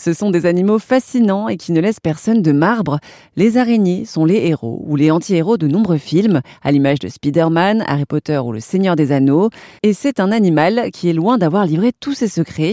Ce sont des animaux fascinants et qui ne laissent personne de marbre. Les araignées sont les héros ou les anti-héros de nombreux films, à l'image de Spider-Man, Harry Potter ou Le Seigneur des Anneaux. Et c'est un animal qui est loin d'avoir livré tous ses secrets.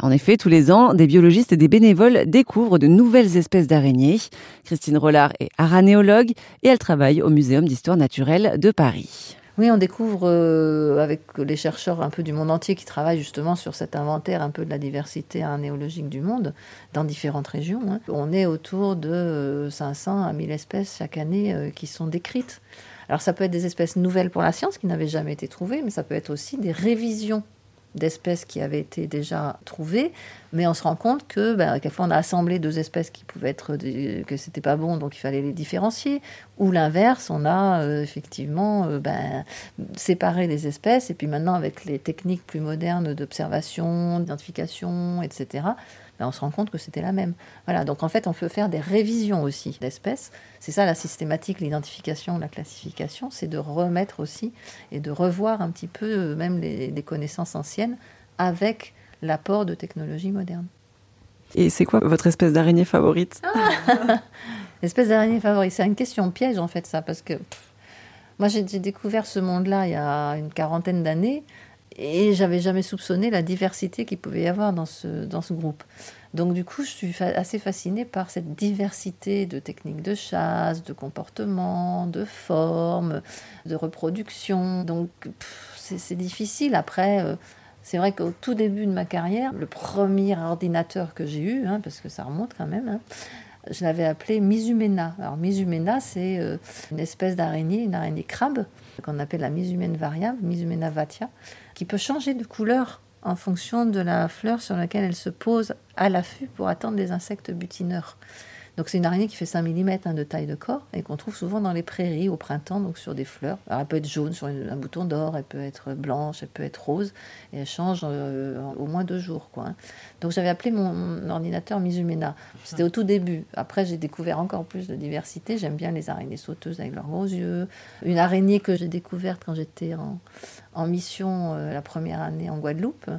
En effet, tous les ans, des biologistes et des bénévoles découvrent de nouvelles espèces d'araignées. Christine Rollard est aranéologue et elle travaille au Muséum d'histoire naturelle de Paris. Oui, on découvre euh, avec les chercheurs un peu du monde entier qui travaillent justement sur cet inventaire un peu de la diversité aranéologique du monde dans différentes régions. Hein. On est autour de 500 euh, à 1000 espèces chaque année euh, qui sont décrites. Alors ça peut être des espèces nouvelles pour la science qui n'avaient jamais été trouvées, mais ça peut être aussi des révisions d'espèces qui avaient été déjà trouvées, mais on se rend compte que ben, quelquefois on a assemblé deux espèces qui pouvaient être que c'était pas bon, donc il fallait les différencier, ou l'inverse, on a euh, effectivement euh, ben, séparé des espèces, et puis maintenant avec les techniques plus modernes d'observation, d'identification, etc on se rend compte que c'était la même. Voilà, donc en fait, on peut faire des révisions aussi d'espèces. C'est ça la systématique, l'identification, la classification, c'est de remettre aussi et de revoir un petit peu euh, même les, connaissances anciennes avec l'apport de technologies modernes. Et c'est quoi votre espèce d'araignée favorite? Ah Espèce d'araignée favorite, c'est une question piège en fait ça, parce que moi j'ai découvert ce monde-là il y a une quarantaine d'années. Et j'avais jamais soupçonné la diversité qu'il pouvait y avoir dans ce, dans ce groupe. Donc du coup, je suis assez fascinée par cette diversité de techniques de chasse, de comportement, de formes, de reproduction. Donc c'est difficile. Après, euh, c'est vrai qu'au tout début de ma carrière, le premier ordinateur que j'ai eu, hein, parce que ça remonte quand même, hein, je l'avais appelé Misumena. Alors Misumena, c'est euh, une espèce d'araignée, une araignée crabe, qu'on appelle la Misumène variable, Misumena vatia, qui peut changer de couleur en fonction de la fleur sur laquelle elle se pose à l'affût pour attendre les insectes butineurs. Donc c'est une araignée qui fait 5 mm hein, de taille de corps et qu'on trouve souvent dans les prairies au printemps, donc sur des fleurs. Alors elle peut être jaune sur un bouton d'or, elle peut être blanche, elle peut être rose, et elle change euh, au moins deux jours. Quoi, hein. Donc j'avais appelé mon ordinateur Mizumena. C'était au tout début. Après j'ai découvert encore plus de diversité. J'aime bien les araignées sauteuses avec leurs gros yeux. Une araignée que j'ai découverte quand j'étais en, mission euh, la première année en Guadeloupe.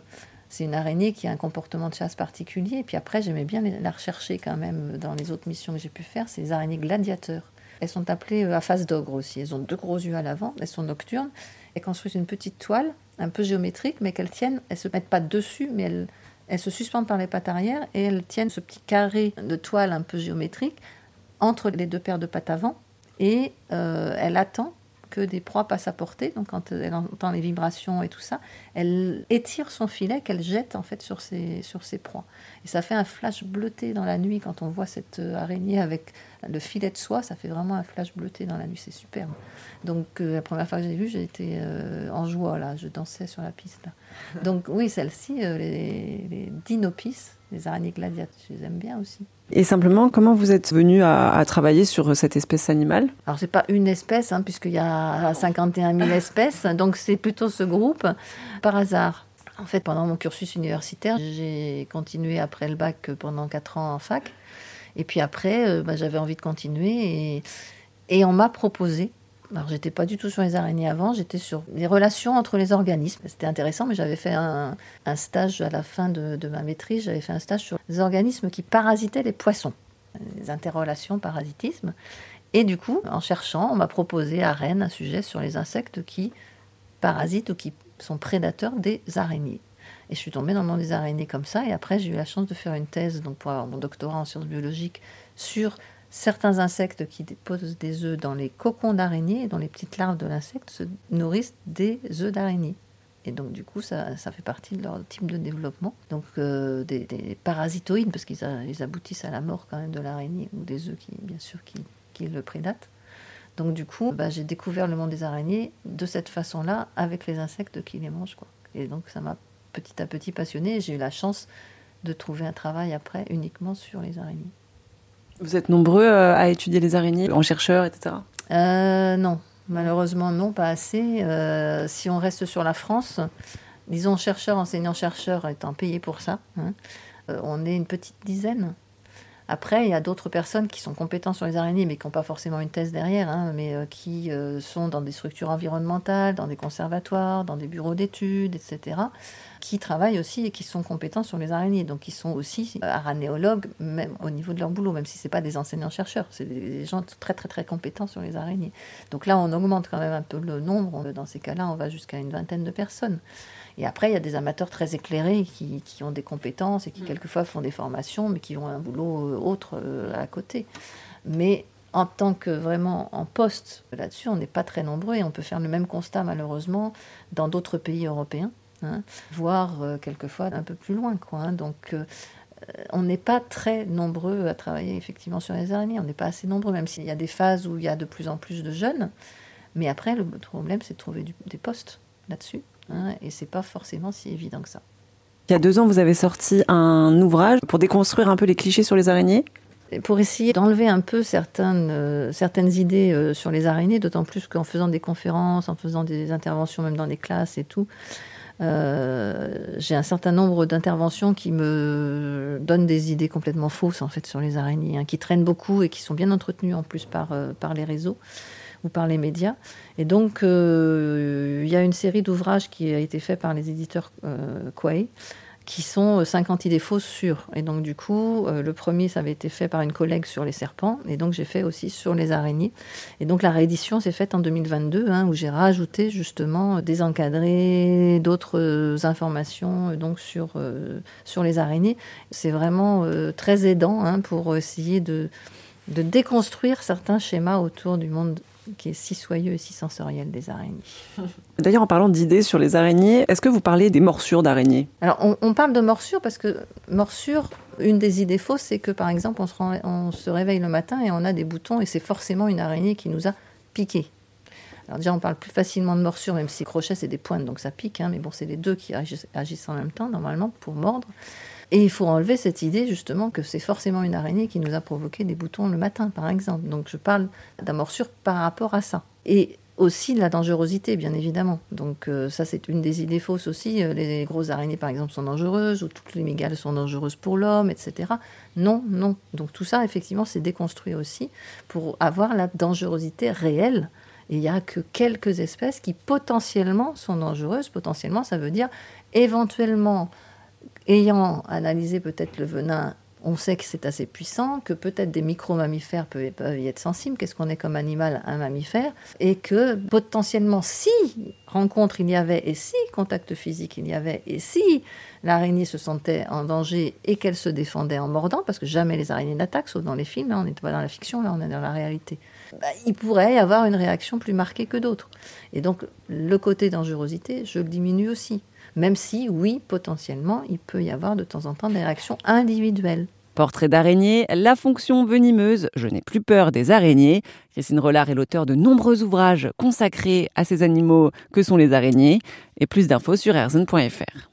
C'est une araignée qui a un comportement de chasse particulier. Et puis après, j'aimais bien la rechercher quand même dans les autres missions que j'ai pu faire. C'est les araignées gladiateurs. Elles sont appelées euh, à face d'ogre aussi. Elles ont deux gros yeux à l'avant. Elles sont nocturnes. Elles construisent une petite toile, un peu géométrique, mais qu'elles tiennent. Elles se mettent pas dessus, mais elles, elles se suspendent par les pattes arrière et elles tiennent ce petit carré de toile un peu géométrique entre les deux paires de pattes avant. Et euh, elle attend que des proies passent à portée. Donc quand elle entend les vibrations et tout ça, elle étire son filet qu'elle jette en fait sur ses, sur ses proies. Et ça fait un flash bleuté dans la nuit quand on voit cette euh, araignée avec le filet de soie. Ça fait vraiment un flash bleuté dans la nuit. C'est superbe. Donc euh, la première fois que j'ai vu, j'ai été euh, en joie là. Je dansais sur la piste. Donc oui, celle-ci, les, les dinopis, les araignées gladiates, je les aime bien aussi. Et simplement, comment vous êtes venu à, travailler sur cette espèce animale? Alors, c'est pas une espèce, hein, puisqu'il y a 51 000 espèces, donc c'est plutôt ce groupe, par hasard. En fait, pendant mon cursus universitaire, j'ai continué après le bac pendant 4 ans en fac. Et puis après, euh, bah, j'avais envie de continuer et, on m'a proposé alors, j'étais pas du tout sur les araignées avant, j'étais sur les relations entre les organismes. C'était intéressant, mais j'avais fait un, stage à la fin de, ma maîtrise, j'avais fait un stage sur les organismes qui parasitaient les poissons, les interrelations parasitisme. Et du coup, en cherchant, on m'a proposé à Rennes un sujet sur les insectes qui parasitent ou qui sont prédateurs des araignées. Et je suis tombée dans le monde des araignées comme ça. Et après, j'ai eu la chance de faire une thèse donc pour avoir mon doctorat en sciences biologiques sur certains insectes qui déposent des œufs dans les cocons d'araignée, dont les petites larves de l'insecte se nourrissent des œufs d'araignée. Et donc, du coup, ça, fait partie de leur type de développement. Donc, euh, des, parasitoïdes, parce qu'ils aboutissent à la mort quand même de l'araignée, ou des œufs, qui, bien sûr, qui, le prédatent. Donc, du coup, bah, j'ai découvert le monde des araignées de cette façon-là, avec les insectes qui les mangent. Quoi. Et donc, ça m'a petit à petit passionné. J'ai eu la chance de trouver un travail après uniquement sur les araignées. Vous êtes nombreux euh, à étudier les araignées en chercheurs, etc. Euh, non, malheureusement non, pas assez. Euh, si on reste sur la France, disons chercheurs, enseignants-chercheurs étant payés pour ça, hein, on est une petite dizaine. Après, il y a d'autres personnes qui sont compétentes sur les araignées, mais qui n'ont pas forcément une thèse derrière, hein, mais qui sont dans des structures environnementales, dans des conservatoires, dans des bureaux d'études, etc. qui travaillent aussi et qui sont compétents sur les araignées. Donc ils sont aussi aranéologues, même au niveau de leur boulot, même si ce pas des enseignants-chercheurs, c'est des gens très très très compétents sur les araignées. Donc là, on augmente quand même un peu le nombre. Dans ces cas-là, on va jusqu'à une vingtaine de personnes. Et après, il y a des amateurs très éclairés qui, qui ont des compétences et qui mm. quelquefois font des formations, mais qui ont un boulot euh, autre euh, à côté. Mais en tant que vraiment en poste là-dessus, on n'est pas très nombreux et on peut faire le même constat malheureusement dans d'autres pays européens, hein, voire euh, quelquefois un peu plus loin. Hein. Donc euh, on n'est pas très nombreux à travailler effectivement sur les araignées, on n'est pas assez nombreux, même s'il y a des phases où il y a de plus en plus de jeunes. Mais après, le problème, c'est de trouver des postes là-dessus. Hein, et c'est pas forcément si évident que ça. Il y a deux ans, vous avez sorti un ouvrage pour déconstruire un peu les clichés sur les araignées. Pour essayer d'enlever un peu certaines, euh, idées euh, sur les araignées, d'autant plus qu'en faisant des conférences, en faisant des interventions même dans les classes et tout, euh, j'ai un certain nombre d'interventions qui me donnent des idées complètement fausses en fait sur les araignées, hein, qui traînent beaucoup et qui sont bien entretenues en plus par les réseaux ou par les médias. Et donc il y a une série d'ouvrages qui a été fait par les éditeurs Quay qui sont 50 euh, idées fausses sûres. Et donc, du coup, euh, le premier, ça avait été fait par une collègue sur les serpents, et donc j'ai fait aussi sur les araignées. Et donc, la réédition s'est faite en 2022, hein, où j'ai rajouté justement des encadrés, d'autres euh, informations donc sur, sur les araignées. C'est vraiment très aidant hein, pour essayer de, de déconstruire certains schémas autour du monde qui est si soyeux et si sensoriel des araignées. D'ailleurs, en parlant d'idées sur les araignées, est-ce que vous parlez des morsures d'araignées? Alors, on, parle de morsures parce que morsure, une des idées fausses, c'est que par exemple, on se, on se réveille le matin et on a des boutons et c'est forcément une araignée qui nous a piqué. Alors déjà, on parle plus facilement de morsure, même si crochet, c'est des pointes, donc ça pique. Hein, mais bon, c'est les deux qui agissent en même temps, normalement, pour mordre. Et il faut enlever cette idée justement que c'est forcément une araignée qui nous a provoqué des boutons le matin, par exemple. Donc je parle d'amorsure par rapport à ça. Et aussi de la dangerosité, bien évidemment. Donc euh, ça, c'est une des idées fausses aussi. Euh, les grosses araignées, par exemple, sont dangereuses, ou toutes les mégales sont dangereuses pour l'homme, etc. Non, non. Donc tout ça, effectivement, c'est déconstruit aussi pour avoir la dangerosité réelle. Il n'y a que quelques espèces qui potentiellement sont dangereuses. Potentiellement, ça veut dire éventuellement ayant analysé peut-être le venin, on sait que c'est assez puissant, que peut-être des micro-mammifères peuvent, y être sensibles, qu'est-ce qu'on est comme animal, un mammifère, et que potentiellement, si rencontre il y avait, et si contact physique il y avait, et si l'araignée se sentait en danger et qu'elle se défendait en mordant, parce que jamais les araignées n'attaquent, sauf dans les films, hein, on n'est pas dans la fiction, là on est dans la réalité, bah, il pourrait y avoir une réaction plus marquée que d'autres. Et donc le côté dangerosité, je le diminue aussi. Même si, oui, potentiellement, il peut y avoir de temps en temps des réactions individuelles. Portrait d'araignée, la fonction venimeuse, je n'ai plus peur des araignées. Christine Rollard est l'auteur de nombreux ouvrages consacrés à ces animaux que sont les araignées. Et plus d'infos sur erzen.fr.